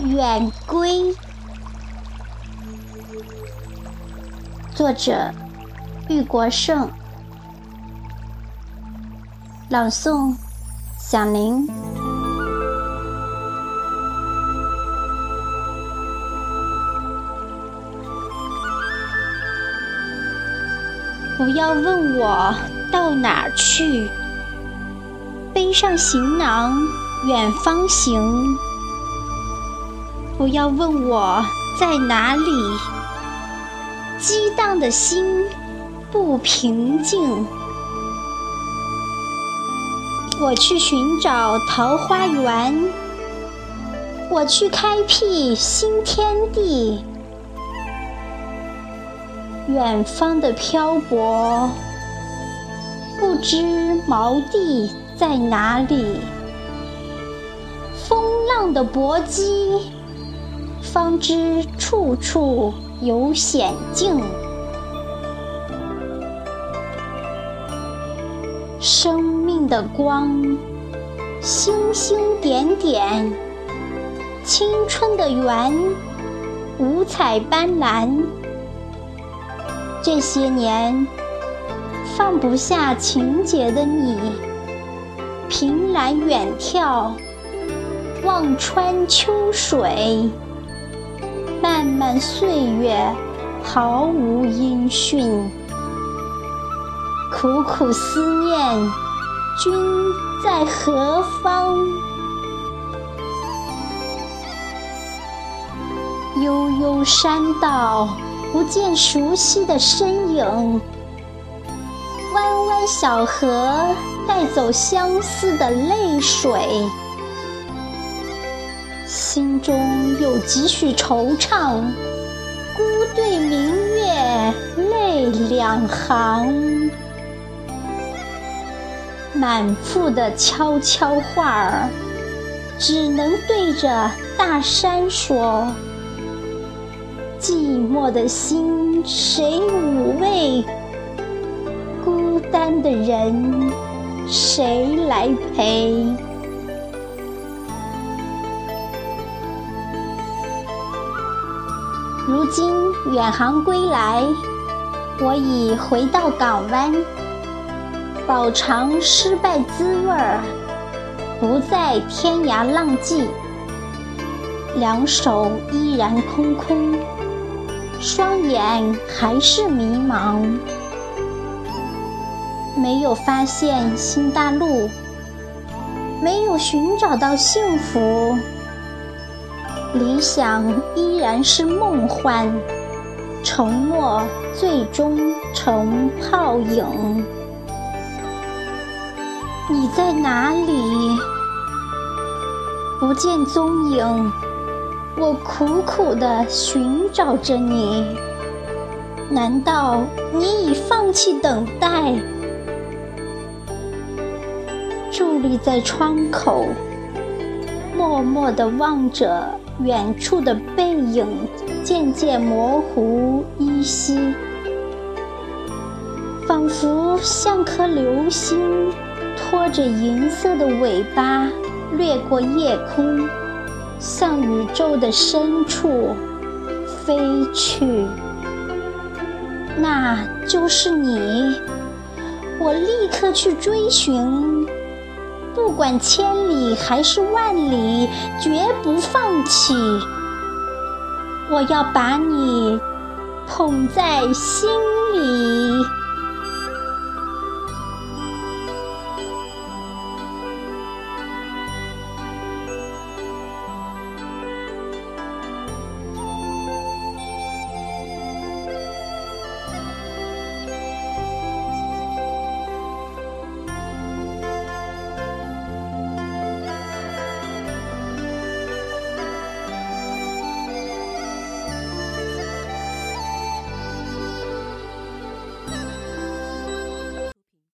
远归。作者：玉国胜。朗诵：响铃。不要问我到哪去，背上行囊远方行。不要问我在哪里，激荡的心不平静。我去寻找桃花源，我去开辟新天地。远方的漂泊，不知锚地在哪里；风浪的搏击，方知处处有险境。生命的光，星星点点；青春的圆，五彩斑斓。这些年放不下情节的你，凭栏远眺，望穿秋水，漫漫岁月毫无音讯。苦苦思念，君在何方？悠悠山道。不见熟悉的身影，弯弯小河带走相思的泪水，心中有几许惆怅，孤对明月泪两行，满腹的悄悄话儿，只能对着大山说。寂寞的心谁抚慰？孤单的人谁来陪？如今远航归来，我已回到港湾，饱尝失败滋味儿，不再天涯浪迹，两手依然空空。双眼还是迷茫，没有发现新大陆，没有寻找到幸福，理想依然是梦幻，承诺最终成泡影。你在哪里？不见踪影。我苦苦地寻找着你，难道你已放弃等待？伫立在窗口，默默地望着远处的背影渐渐模糊依稀，仿佛像颗流星，拖着银色的尾巴掠过夜空。向宇宙的深处飞去，那就是你。我立刻去追寻，不管千里还是万里，绝不放弃。我要把你捧在心里。